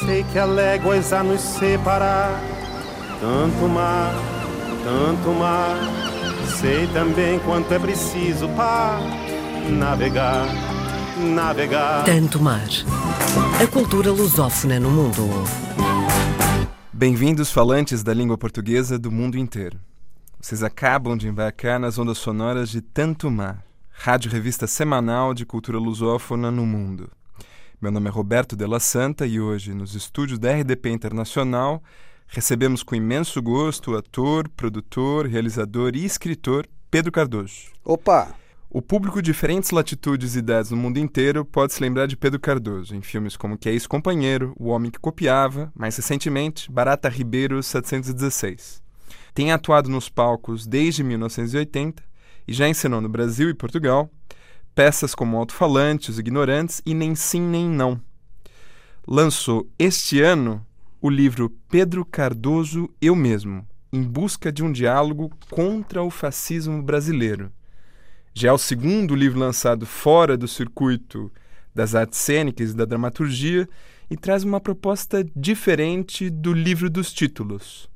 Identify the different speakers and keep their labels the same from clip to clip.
Speaker 1: Sei que há léguas a nos separar, tanto mar, tanto mar. Sei também quanto é preciso para navegar, navegar.
Speaker 2: Tanto mar. A cultura lusófona no mundo.
Speaker 3: Bem-vindos, falantes da língua portuguesa do mundo inteiro. Vocês acabam de embarcar nas ondas sonoras de Tanto Mar, rádio revista semanal de cultura lusófona no mundo. Meu nome é Roberto Della Santa e hoje, nos estúdios da RDP Internacional, recebemos com imenso gosto o ator, produtor, realizador e escritor Pedro Cardoso.
Speaker 4: Opa!
Speaker 3: O público de diferentes latitudes e idades no mundo inteiro pode se lembrar de Pedro Cardoso em filmes como Que é Ex-Companheiro, O Homem que Copiava, mais recentemente, Barata Ribeiro 716. Tem atuado nos palcos desde 1980 e já ensinou no Brasil e Portugal peças como Alto-Falante, Os Ignorantes e Nem Sim Nem Não. Lançou este ano o livro Pedro Cardoso Eu Mesmo, em busca de um diálogo contra o fascismo brasileiro. Já é o segundo livro lançado fora do circuito das artes cênicas e da dramaturgia e traz uma proposta diferente do livro dos títulos.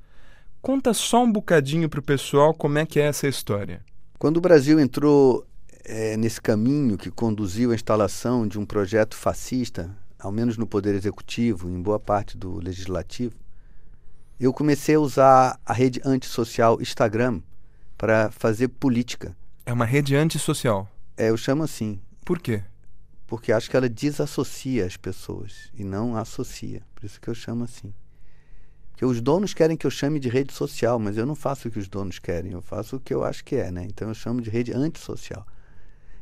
Speaker 3: Conta só um bocadinho para o pessoal como é que é essa história.
Speaker 4: Quando o Brasil entrou é, nesse caminho que conduziu à instalação de um projeto fascista, ao menos no Poder Executivo, em boa parte do Legislativo, eu comecei a usar a rede antissocial Instagram para fazer política.
Speaker 3: É uma rede antissocial?
Speaker 4: É, eu chamo assim.
Speaker 3: Por quê?
Speaker 4: Porque acho que ela desassocia as pessoas e não associa. Por isso que eu chamo assim. Porque os donos querem que eu chame de rede social, mas eu não faço o que os donos querem, eu faço o que eu acho que é, né? Então eu chamo de rede antissocial.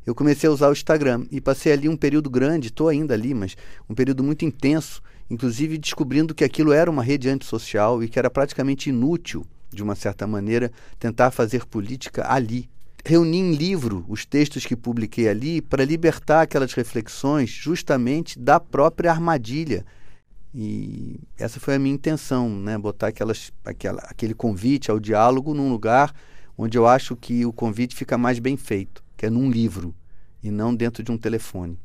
Speaker 4: Eu comecei a usar o Instagram e passei ali um período grande, estou ainda ali, mas um período muito intenso, inclusive descobrindo que aquilo era uma rede antissocial e que era praticamente inútil, de uma certa maneira, tentar fazer política ali. Reuni em livro os textos que publiquei ali para libertar aquelas reflexões justamente da própria armadilha e essa foi a minha intenção, né? botar aquelas, aquela, aquele convite ao diálogo num lugar onde eu acho que o convite fica mais bem feito, que é num livro e não dentro de um telefone.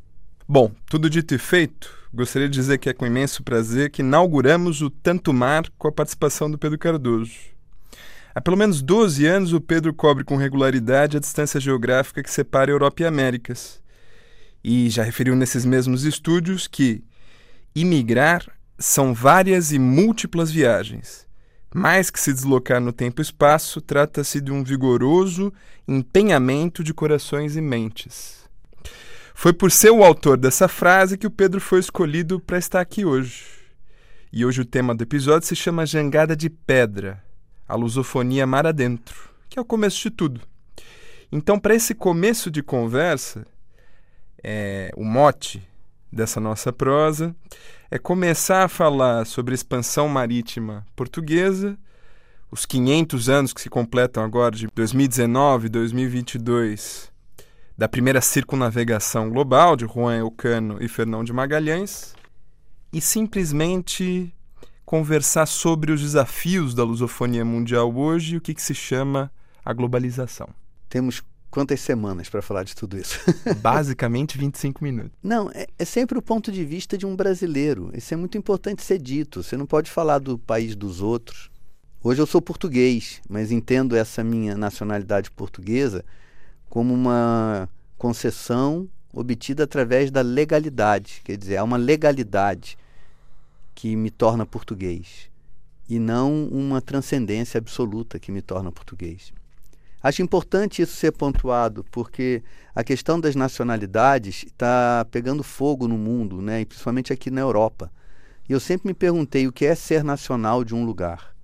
Speaker 3: Bom, tudo dito e feito, gostaria de dizer que é com imenso prazer que inauguramos o Tanto Mar com a participação do Pedro Cardoso. Há pelo menos 12 anos o Pedro cobre com regularidade a distância geográfica que separa Europa e Américas. E já referiu nesses mesmos estúdios que imigrar são várias e múltiplas viagens. Mais que se deslocar no tempo e espaço, trata-se de um vigoroso empenhamento de corações e mentes. Foi por ser o autor dessa frase que o Pedro foi escolhido para estar aqui hoje. E hoje o tema do episódio se chama Jangada de Pedra, a lusofonia mar adentro, que é o começo de tudo. Então, para esse começo de conversa, é, o mote dessa nossa prosa é começar a falar sobre a expansão marítima portuguesa, os 500 anos que se completam agora de 2019 e 2022 da primeira circunnavegação global de Juan Elcano e Fernão de Magalhães e simplesmente conversar sobre os desafios da lusofonia mundial hoje e o que, que se chama a globalização.
Speaker 4: Temos quantas semanas para falar de tudo isso?
Speaker 3: Basicamente 25 minutos.
Speaker 4: Não, é, é, sempre o ponto de vista de um brasileiro. Isso é muito importante ser dito. Você não pode falar do país dos outros. Hoje eu sou português, mas entendo essa minha nacionalidade portuguesa como uma concessão obtida através da legalidade. Quer dizer, há uma legalidade que me torna português e não uma transcendência absoluta que me torna português. Acho importante isso ser pontuado, porque a questão das nacionalidades está pegando fogo no mundo, né? e principalmente aqui na Europa. E eu sempre me perguntei o que é ser nacional de um lugar.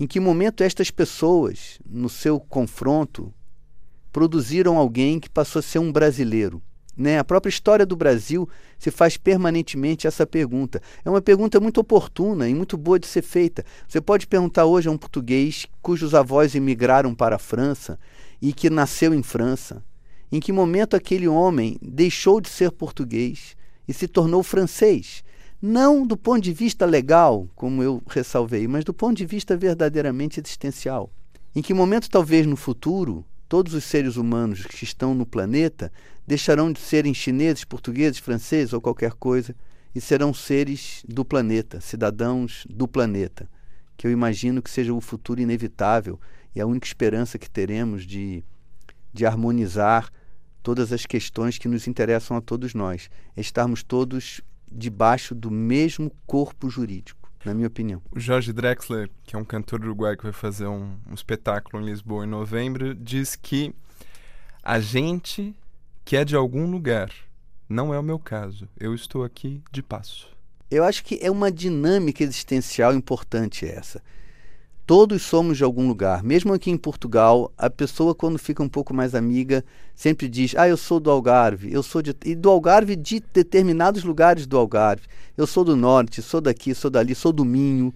Speaker 4: Em que momento estas pessoas, no seu confronto, produziram alguém que passou a ser um brasileiro? Né? A própria história do Brasil se faz permanentemente essa pergunta. É uma pergunta muito oportuna e muito boa de ser feita. Você pode perguntar hoje a um português cujos avós emigraram para a França e que nasceu em França, em que momento aquele homem deixou de ser português e se tornou francês. Não do ponto de vista legal, como eu ressalvei, mas do ponto de vista verdadeiramente existencial. Em que momento, talvez no futuro, todos os seres humanos que estão no planeta deixarão de serem chineses, portugueses, franceses ou qualquer coisa e serão seres do planeta, cidadãos do planeta, que eu imagino que seja o futuro inevitável e a única esperança que teremos de, de harmonizar todas as questões que nos interessam a todos nós, é estarmos todos debaixo do mesmo corpo jurídico, na minha opinião.
Speaker 3: O Jorge Drexler, que é um cantor uruguaio que vai fazer um, um espetáculo em Lisboa em novembro, diz que a gente que é de algum lugar. Não é o meu caso. Eu estou aqui de passo.
Speaker 4: Eu acho que é uma dinâmica existencial importante essa. Todos somos de algum lugar. Mesmo aqui em Portugal, a pessoa, quando fica um pouco mais amiga, sempre diz: Ah, eu sou do Algarve, eu sou de. E do Algarve, de determinados lugares do Algarve. Eu sou do norte, sou daqui, sou dali, sou do Minho.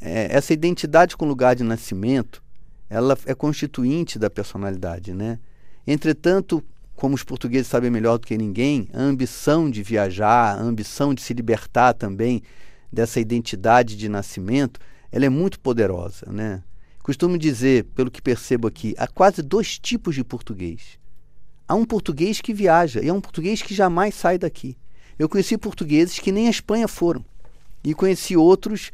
Speaker 4: É, essa identidade com lugar de nascimento, ela é constituinte da personalidade, né? Entretanto, como os portugueses sabem melhor do que ninguém, a ambição de viajar, a ambição de se libertar também dessa identidade de nascimento, ela é muito poderosa, né? Costumo dizer, pelo que percebo aqui, há quase dois tipos de português. Há um português que viaja e há um português que jamais sai daqui. Eu conheci portugueses que nem a Espanha foram e conheci outros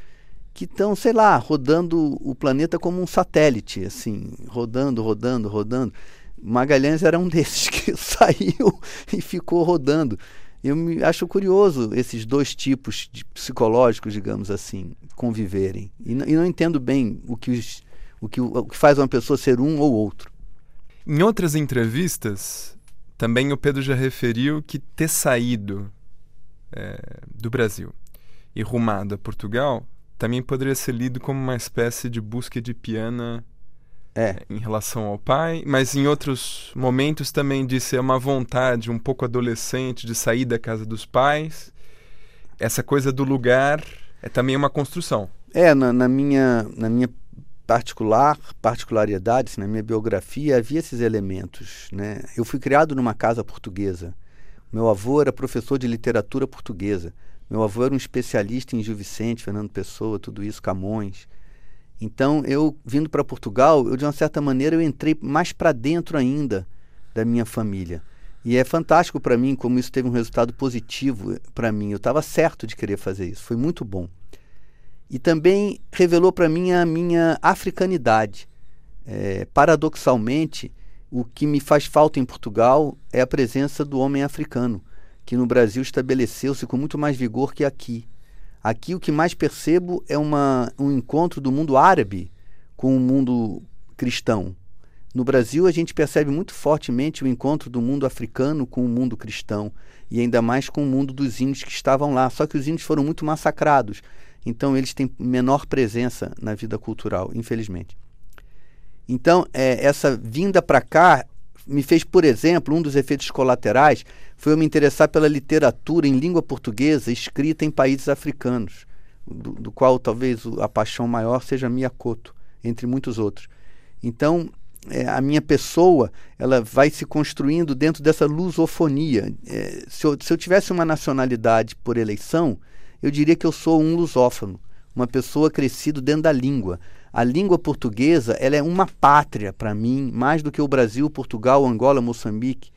Speaker 4: que estão, sei lá, rodando o planeta como um satélite, assim, rodando, rodando, rodando. Magalhães era um desses que saiu e ficou rodando. Eu me acho curioso esses dois tipos de psicológicos, digamos assim, conviverem. E, e não entendo bem o que, os, o, que, o que faz uma pessoa ser um ou outro.
Speaker 3: Em outras entrevistas, também o Pedro já referiu que ter saído é, do Brasil e rumado a Portugal também poderia ser lido como uma espécie de busca de piana
Speaker 4: é.
Speaker 3: em relação ao pai, mas em outros momentos também de ser uma vontade um pouco adolescente de sair da casa dos pais. Essa coisa do lugar é também uma construção.
Speaker 4: É, na, na minha, na minha particular particularidade, na minha biografia, havia esses elementos. Né? Eu fui criado numa casa portuguesa. Meu avô era professor de literatura portuguesa. Meu avô era um especialista em Gil Vicente, Fernando Pessoa, tudo isso, Camões. Então, eu vindo para Portugal, eu de uma certa maneira eu entrei mais para dentro ainda da minha família. E é fantástico para mim como isso teve um resultado positivo para mim. Eu estava certo de querer fazer isso, foi muito bom. E também revelou para mim a minha africanidade. É, paradoxalmente, o que me faz falta em Portugal é a presença do homem africano, que no Brasil estabeleceu-se com muito mais vigor que aqui. Aqui o que mais percebo é uma, um encontro do mundo árabe com o mundo cristão. No Brasil, a gente percebe muito fortemente o encontro do mundo africano com o mundo cristão, e ainda mais com o mundo dos índios que estavam lá. Só que os índios foram muito massacrados, então eles têm menor presença na vida cultural, infelizmente. Então, é, essa vinda para cá me fez, por exemplo, um dos efeitos colaterais foi eu me interessar pela literatura em língua portuguesa escrita em países africanos, do, do qual talvez a paixão maior seja Miyakoto, entre muitos outros. Então, é, a minha pessoa ela vai se construindo dentro dessa lusofonia. É, se, eu, se eu tivesse uma nacionalidade por eleição, eu diria que eu sou um lusófono, uma pessoa crescido dentro da língua. A língua portuguesa ela é uma pátria para mim, mais do que o Brasil, Portugal, Angola, Moçambique.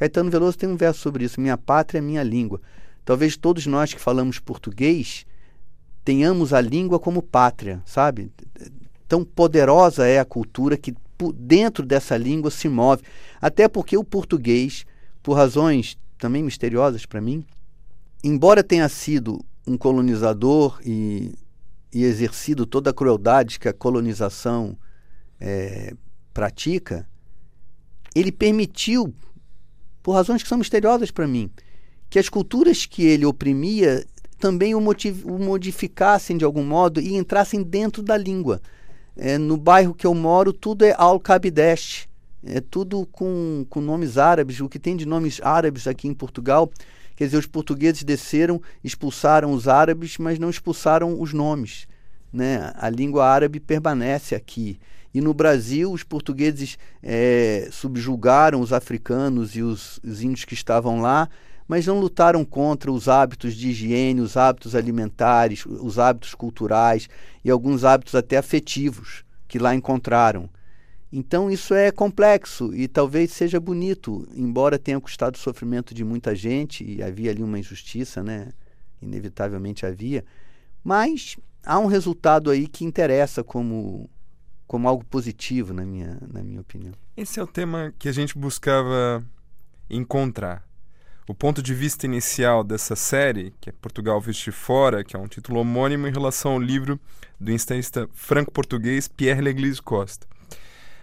Speaker 4: Caetano Veloso tem um verso sobre isso: Minha pátria é minha língua. Talvez todos nós que falamos português tenhamos a língua como pátria, sabe? Tão poderosa é a cultura que dentro dessa língua se move. Até porque o português, por razões também misteriosas para mim, embora tenha sido um colonizador e, e, exercido toda a crueldade que a colonização é, pratica, ele permitiu por razões que são misteriosas para mim, que as culturas que ele oprimia também o, o, modificassem de algum modo e entrassem dentro da língua. É, no bairro que eu moro, tudo é Al-Kabidesh, é tudo com, com nomes árabes. O que tem de nomes árabes aqui em Portugal, quer dizer, os portugueses desceram, expulsaram os árabes, mas não expulsaram os nomes. Né? A língua árabe permanece aqui. E no Brasil, os portugueses é, subjugaram os africanos e os, os índios que estavam lá, mas não lutaram contra os hábitos de higiene, os hábitos alimentares, os hábitos culturais e alguns hábitos até afetivos que lá encontraram. Então isso é complexo e talvez seja bonito, embora tenha custado o sofrimento de muita gente e havia ali uma injustiça, né? inevitavelmente havia, mas há um resultado aí que interessa como, como algo positivo, na minha, na minha opinião.
Speaker 3: Esse é o tema que a gente buscava encontrar. O ponto de vista inicial dessa série, que é Portugal Viste Fora, que é um título homônimo em relação ao livro do ensaísta franco-português Pierre Leglise Costa.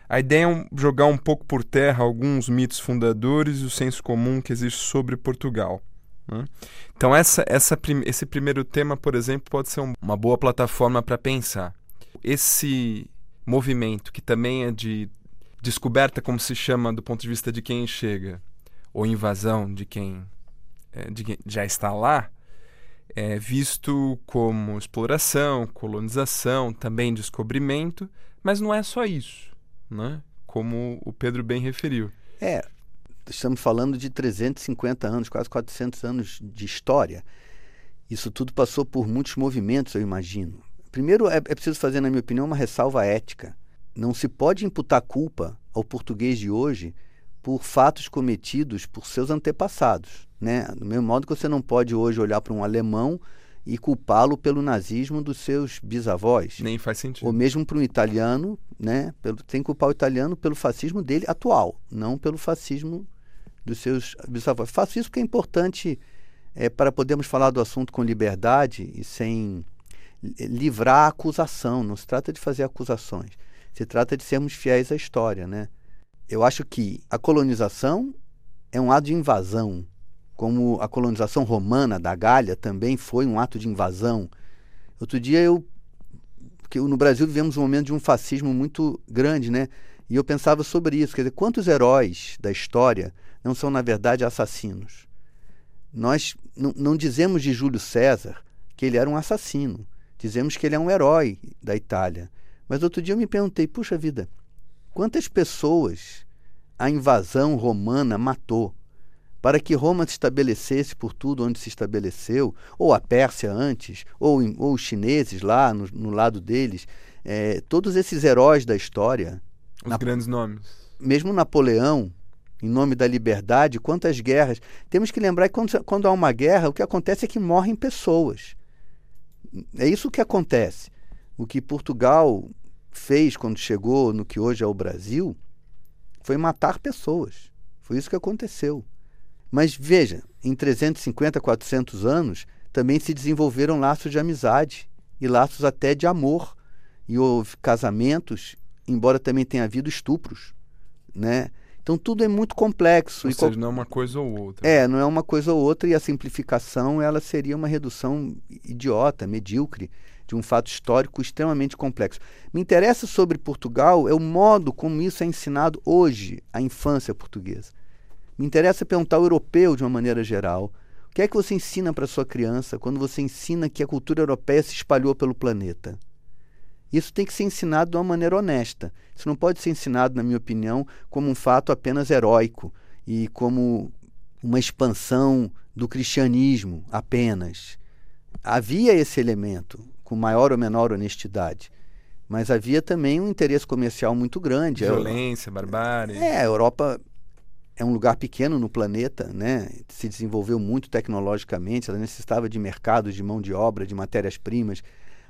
Speaker 3: A ideia é jogar um pouco por terra alguns mitos fundadores e o senso comum que existe sobre Portugal. Né? Então, essa, essa, esse primeiro tema, por exemplo, pode ser um, uma boa plataforma para pensar. Esse movimento, que também é de descoberta, como se chama do ponto de vista de quem chega, ou invasão de quem, é, de quem já está lá, é visto como exploração, colonização, também descobrimento, mas não é só isso né? como o Pedro bem referiu.
Speaker 4: É, estamos falando de 350 anos, quase 400 anos de história. Isso tudo passou por muitos movimentos, eu imagino. Primeiro, é, é preciso fazer, na minha opinião, uma ressalva ética. Não se pode imputar culpa ao português de hoje por fatos cometidos por seus antepassados. Né? Do mesmo modo que você não pode hoje olhar para um alemão e culpá-lo pelo nazismo dos seus bisavós.
Speaker 3: Nem faz sentido.
Speaker 4: Ou mesmo para um italiano, né? Pelo, tem que culpar o italiano pelo fascismo dele atual, não pelo fascismo dos seus bisavós. Faço isso porque é importante é, para podermos falar do assunto com liberdade e sem livrar a acusação. Não se trata de fazer acusações. Se trata de sermos fiéis à história, né? Eu acho que a colonização é um ato de invasão como a colonização romana da Gália também foi um ato de invasão. Outro dia eu porque no Brasil vivemos um momento de um fascismo muito grande, né? E eu pensava sobre isso, quer dizer, quantos heróis da história não são na verdade assassinos? Nós não dizemos de Júlio César que ele era um assassino, dizemos que ele é um herói da Itália. Mas outro dia eu me perguntei, puxa vida, quantas pessoas a invasão romana matou? para que Roma se estabelecesse por tudo onde se estabeleceu, ou a Pérsia antes, ou, ou os chineses lá no, no lado deles, é, todos esses heróis da história.
Speaker 3: Os na, grandes nomes.
Speaker 4: Mesmo Napoleão, em nome da liberdade, quantas guerras. Temos que lembrar que quando, quando há uma guerra, o que acontece é que morrem pessoas. É isso que acontece. O que Portugal fez quando chegou no que hoje é o Brasil foi matar pessoas. Foi isso que aconteceu. Mas veja, em 350, 400 anos, também se desenvolveram laços de amizade e laços até de amor. E houve casamentos, embora também tenha havido estupros, né? Então tudo é muito complexo.
Speaker 3: Ou seja, não é uma coisa ou outra.
Speaker 4: É, não é uma coisa ou outra e a simplificação ela seria uma redução idiota, medíocre de um fato histórico extremamente complexo. Me interessa sobre Portugal é o modo como isso é ensinado hoje à infância portuguesa. Me interessa perguntar ao europeu de uma maneira geral. O que é que você ensina para sua criança quando você ensina que a cultura europeia se espalhou pelo planeta? Isso tem que ser ensinado de uma maneira honesta. Isso não pode ser ensinado, na minha opinião, como um fato apenas heróico e como uma expansão do cristianismo apenas. Havia esse elemento, com maior ou menor honestidade. Mas havia também um interesse comercial muito grande.
Speaker 3: Violência, barbárie.
Speaker 4: É, a Europa é um lugar pequeno no planeta, né? se desenvolveu muito tecnologicamente, ela necessitava de mercados, de mão de obra, de matérias-primas.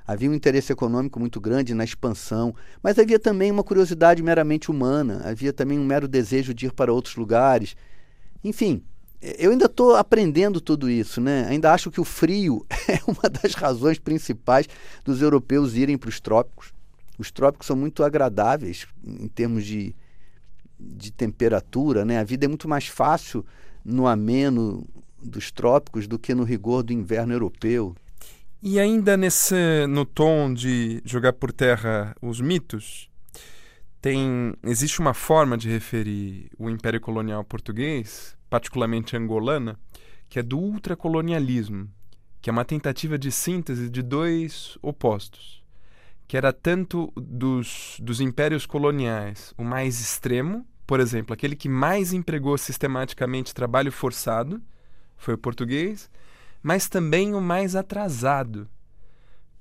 Speaker 4: Havia um interesse econômico muito grande na expansão, mas havia também uma curiosidade meramente humana, havia também um mero desejo de ir para outros lugares. Enfim, eu ainda estou aprendendo tudo isso, né? Ainda acho que o frio é uma das razões principais dos europeus irem para os trópicos. Os trópicos são muito agradáveis em termos de, de temperatura, né? A vida é muito mais fácil no ameno dos trópicos do que no rigor do inverno europeu.
Speaker 3: E ainda nesse no tom de jogar por terra os mitos, tem existe uma forma de referir o Império Colonial Português, particularmente angolana, que é do ultracolonialismo, que é uma tentativa de síntese de dois opostos que era tanto dos, dos impérios coloniais o mais extremo, por exemplo, aquele que mais empregou sistematicamente trabalho forçado, foi o português, mas também o mais atrasado.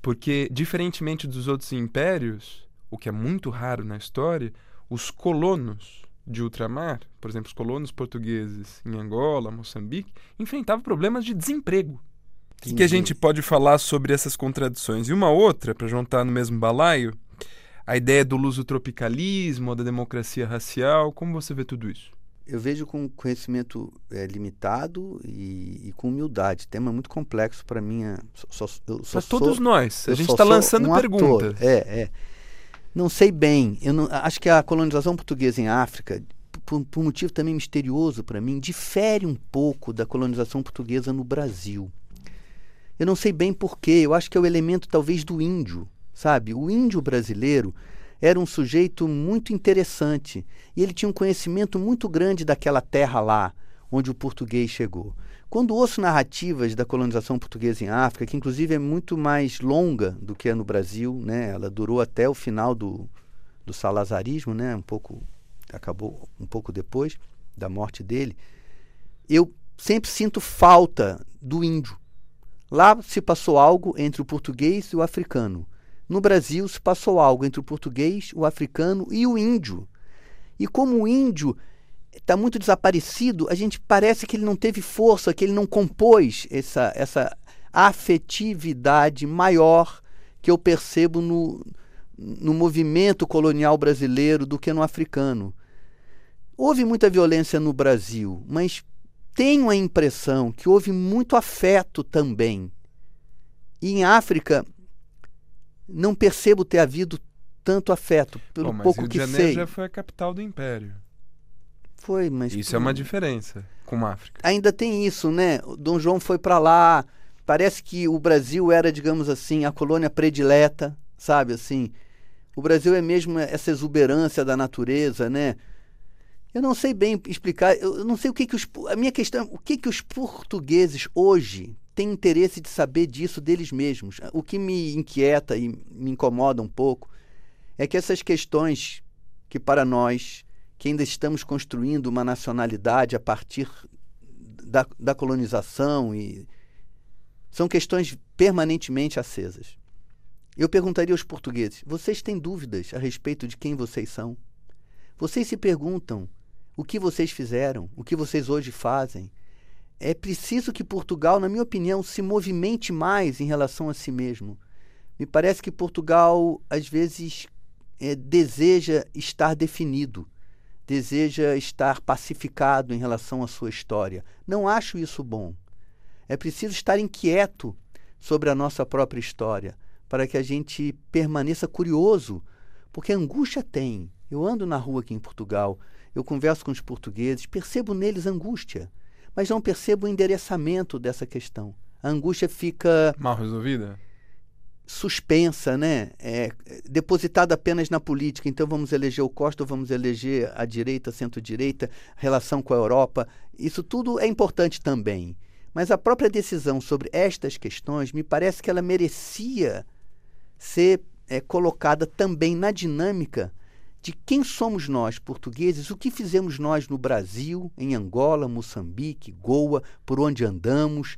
Speaker 3: Porque, diferentemente dos outros impérios, o que é muito raro na história, os colonos de ultramar, por exemplo, os colonos portugueses em Angola, Moçambique, enfrentavam problemas de desemprego. O que, a gente pode falar sobre essas contradições? E uma outra, para juntar no mesmo balaio, a ideia do luso-tropicalismo, da democracia racial. Como você vê tudo isso?
Speaker 4: Eu vejo com conhecimento é, limitado e, e, com humildade. Tema muito complexo para mim.
Speaker 3: Para todos nós. A gente está lançando um perguntas.
Speaker 4: É, é. Não sei bem. Eu não, acho que a colonização portuguesa em África, por, por um motivo também misterioso para mim, difere um pouco da colonização portuguesa no Brasil. Eu não sei bem porquê. Eu acho que é o elemento talvez do índio, sabe? O índio brasileiro era um sujeito muito interessante e ele tinha um conhecimento muito grande daquela terra lá onde o português chegou. Quando ouço narrativas da colonização portuguesa em África, que inclusive é muito mais longa do que é no Brasil, né? ela durou até o final do, do salazarismo, né? um pouco, acabou um pouco depois da morte dele, eu sempre sinto falta do índio. Lá se passou algo entre o português e o africano. No Brasil se passou algo entre o português, o africano e o índio. E como o índio está muito desaparecido, a gente parece que ele não teve força, que ele não compôs essa, essa afetividade maior que eu percebo no, no movimento colonial brasileiro do que no africano. Houve muita violência no Brasil, mas tenho a impressão que houve muito afeto também. E em África, não percebo ter havido tanto afeto, pelo
Speaker 3: Bom,
Speaker 4: pouco Rio
Speaker 3: que
Speaker 4: de Janeiro
Speaker 3: sei. já foi a capital do império.
Speaker 4: Foi, mas
Speaker 3: isso é uma diferença com a África.
Speaker 4: Ainda tem isso, né? O Dom João foi para lá. Parece que o Brasil era, digamos assim, a colônia predileta, sabe assim? O Brasil é mesmo essa exuberância da natureza, né? Eu não sei bem explicar, eu não sei o que que os a minha questão, o que que os portugueses hoje têm interesse de saber disso deles mesmos. O que me inquieta e me incomoda um pouco é que essas questões que para nós que ainda estamos construindo uma nacionalidade a partir da, da colonização e são questões permanentemente acesas. Eu perguntaria aos portugueses: vocês têm dúvidas a respeito de quem vocês são? Vocês se perguntam o que vocês fizeram, o que vocês hoje fazem? É preciso que Portugal, na minha opinião, se movimente mais em relação a si mesmo. Me parece que Portugal, às vezes, é, deseja estar definido deseja estar pacificado em relação à sua história. Não acho isso bom. É preciso estar inquieto sobre a nossa própria história para que a gente permaneça curioso, porque angústia tem. Eu ando na rua aqui em Portugal, eu converso com os portugueses, percebo neles angústia, mas não percebo o endereçamento dessa questão. A angústia fica
Speaker 3: mal resolvida
Speaker 4: suspensa, né? É, depositada apenas na política. Então vamos eleger o Costa, vamos eleger a direita, centro-direita, relação com a Europa. Isso tudo é importante também. Mas a própria decisão sobre estas questões me parece que ela merecia ser é, colocada também na dinâmica de quem somos nós, portugueses, o que fizemos nós no Brasil, em Angola, Moçambique, Goa, por onde andamos,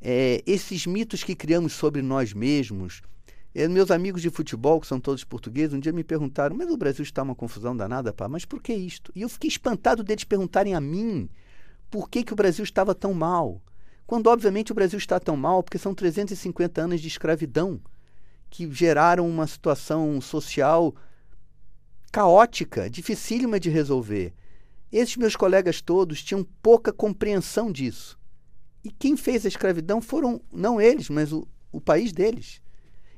Speaker 4: é, esses mitos que criamos sobre nós mesmos. É, meus amigos de futebol, que são todos portugueses, um dia me perguntaram: Mas o Brasil está uma confusão danada, pá, mas por que isto? E eu fiquei espantado deles perguntarem a mim por que, que o Brasil estava tão mal. Quando, obviamente, o Brasil está tão mal porque são 350 anos de escravidão que geraram uma situação social caótica, dificílima de resolver. Esses meus colegas todos tinham pouca compreensão disso. E quem fez a escravidão foram não eles, mas o, o país deles.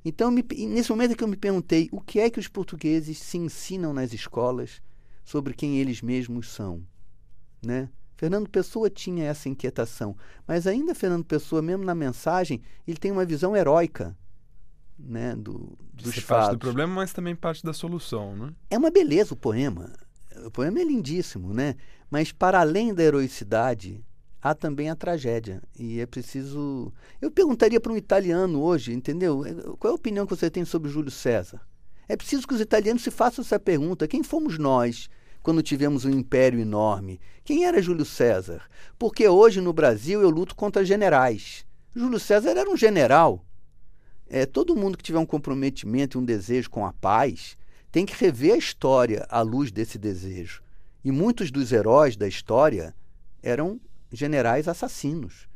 Speaker 4: Então, me, nesse momento que eu me perguntei o que é que os portugueses se ensinam nas escolas sobre quem eles mesmos são, né? Fernando Pessoa tinha essa inquietação, mas ainda Fernando Pessoa, mesmo na mensagem, ele tem uma visão heróica, né, do, dos fatos.
Speaker 3: parte do problema, mas também parte da solução, né?
Speaker 4: É uma beleza o poema. O poema é lindíssimo, né? Mas para além da heroicidade, há também a tragédia. E é preciso. Eu perguntaria para um italiano hoje, entendeu? Qual é a opinião que você tem sobre Júlio César? É preciso que os italianos se façam essa pergunta: quem fomos nós quando tivemos um império enorme? Quem era Júlio César? Porque hoje no Brasil eu luto contra generais. Júlio César era um general. É, todo mundo que tiver um comprometimento e um desejo com a paz tem que rever a história à luz desse desejo. E muitos dos heróis da história eram generais assassinos.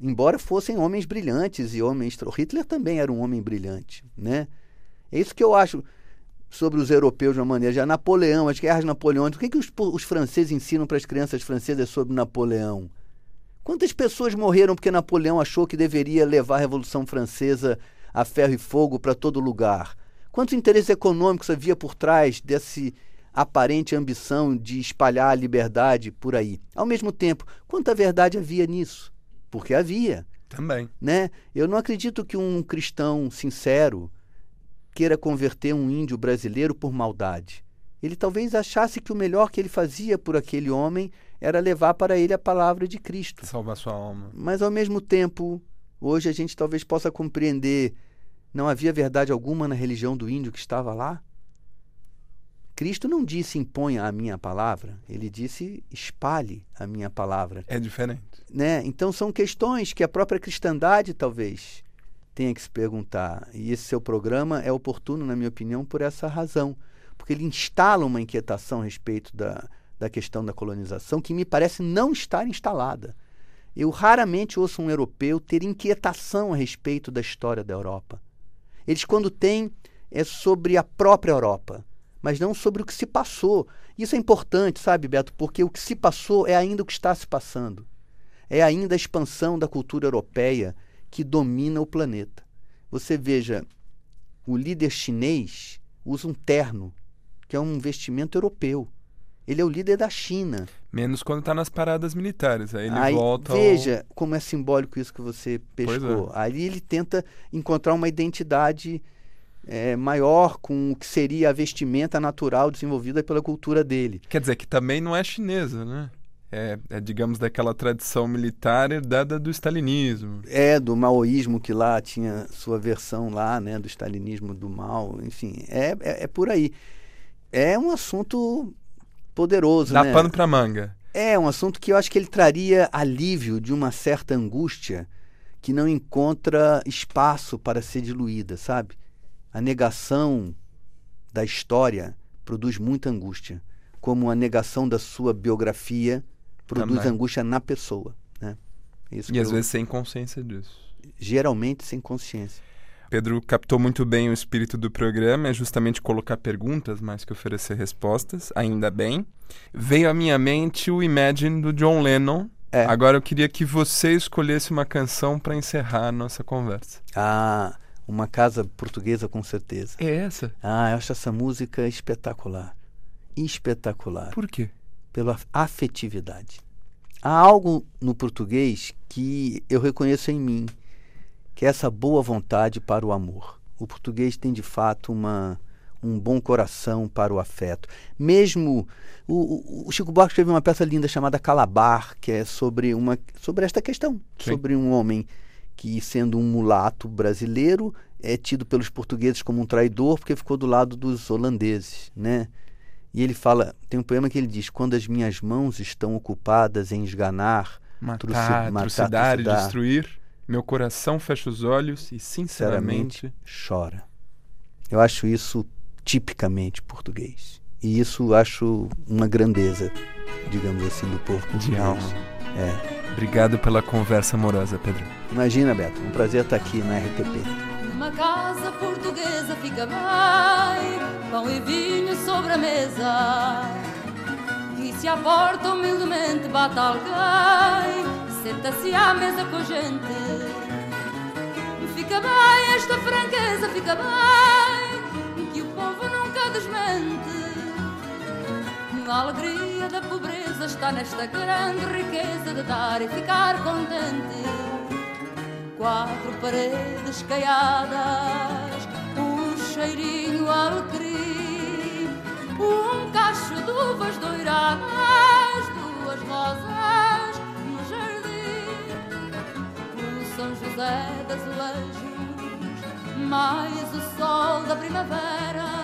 Speaker 4: embora fossem homens brilhantes e homens. Hitler também era um homem brilhante, né? É isso que eu acho sobre os europeus de uma maneira. Já Napoleão, as guerras napoleônicas. O que, que os, os franceses ensinam para as crianças francesas sobre Napoleão? Quantas pessoas morreram porque Napoleão achou que deveria levar a Revolução Francesa a ferro e fogo para todo lugar? Quantos interesses econômicos havia por trás desse aparente ambição de espalhar a liberdade por aí? Ao mesmo tempo, quanta verdade havia nisso? Porque havia.
Speaker 3: Também.
Speaker 4: Né? Eu não acredito que um cristão sincero queira converter um índio brasileiro por maldade. Ele talvez achasse que o melhor que ele fazia por aquele homem era levar para ele a palavra de Cristo.
Speaker 3: Salvar sua alma.
Speaker 4: Mas ao mesmo tempo, hoje a gente talvez possa compreender não havia verdade alguma na religião do índio que estava lá? Cristo não disse imponha a minha palavra, ele disse espalhe a minha palavra.
Speaker 3: É diferente.
Speaker 4: Né? Então são questões que a própria cristandade talvez tenha que se perguntar. E esse seu programa é oportuno, na minha opinião, por essa razão. Porque ele instala uma inquietação a respeito da, da questão da colonização que me parece não estar instalada. Eu raramente ouço um europeu ter inquietação a respeito da história da Europa. Eles, quando têm, é sobre a própria Europa, mas não sobre o que se passou. Isso é importante, sabe, Beto? Porque o que se passou é ainda o que está se passando. É ainda a expansão da cultura europeia que domina o planeta. Você veja, o líder chinês usa um terno, que é um vestimento europeu. Ele é o líder da China.
Speaker 3: Menos quando está nas paradas militares. Aí ele
Speaker 4: Aí,
Speaker 3: volta.
Speaker 4: Veja
Speaker 3: ao...
Speaker 4: como é simbólico isso que você pescou.
Speaker 3: É.
Speaker 4: Aí ele tenta encontrar uma identidade é, maior com o que seria a vestimenta natural desenvolvida pela cultura dele.
Speaker 3: Quer dizer, que também não é chinesa, né? É, é, digamos, daquela tradição militar herdada do stalinismo.
Speaker 4: É, do maoísmo que lá tinha sua versão lá, né? Do stalinismo do mal, enfim. É, é, é por aí. É um assunto poderoso,
Speaker 3: Dá
Speaker 4: né?
Speaker 3: pano pra manga.
Speaker 4: É um assunto que eu acho que ele traria alívio de uma certa angústia que não encontra espaço para ser diluída, sabe? A negação da história produz muita angústia, como a negação da sua biografia produz
Speaker 3: Também.
Speaker 4: angústia na pessoa, né? Isso
Speaker 3: E às
Speaker 4: eu-
Speaker 3: vezes sem consciência disso.
Speaker 4: geralmente sem consciência.
Speaker 3: Pedro captou muito bem o espírito do programa, é justamente colocar perguntas mais que oferecer respostas, ainda bem. Veio à minha mente o Imagine do John Lennon.
Speaker 4: É.
Speaker 3: Agora eu queria que você escolhesse uma canção para encerrar a nossa conversa.
Speaker 4: Ah, uma casa portuguesa com certeza.
Speaker 3: É essa?
Speaker 4: Ah, eu acho essa música espetacular. Espetacular.
Speaker 3: Por quê?
Speaker 4: pela afetividade. Há algo no português que eu reconheço em mim, que é essa boa vontade para o amor. O português tem de fato uma, um bom coração para o afeto. Mesmo o, o- Chico Buarque escreveu uma peça linda chamada Calabar, que é sobre uma sobre esta questão,
Speaker 3: Sim.
Speaker 4: sobre um homem que sendo um mulato brasileiro é tido pelos portugueses como um traidor porque ficou do lado dos holandeses, né? E ele fala, tem um poema que ele diz: quando as minhas mãos estão ocupadas em esganar,
Speaker 3: Matar,
Speaker 4: Truci- matar,
Speaker 3: trucidar e
Speaker 4: trucidar.
Speaker 3: destruir. Meu coração fecha os olhos e, sinceramente,
Speaker 4: sinceramente, chora. Eu acho isso tipicamente português. E isso acho uma grandeza, digamos assim, do povo
Speaker 3: de
Speaker 4: português.
Speaker 3: alma.
Speaker 4: É.
Speaker 3: Obrigado pela conversa amorosa, Pedro.
Speaker 4: Imagina, Beto, um prazer estar aqui na RTP.
Speaker 5: Numa casa portuguesa fica bem Pão e vinho sobre a mesa E se à porta humildemente bate alguém Senta-se à mesa com a gente. Fica bem esta franqueza, fica bem Que o povo nunca desmente. A alegria da pobreza está nesta grande riqueza de dar e ficar contente. Quatro paredes caiadas, um cheirinho alecrim, um cacho de uvas doiradas, duas rosas José das azulejos, mais o sol da primavera.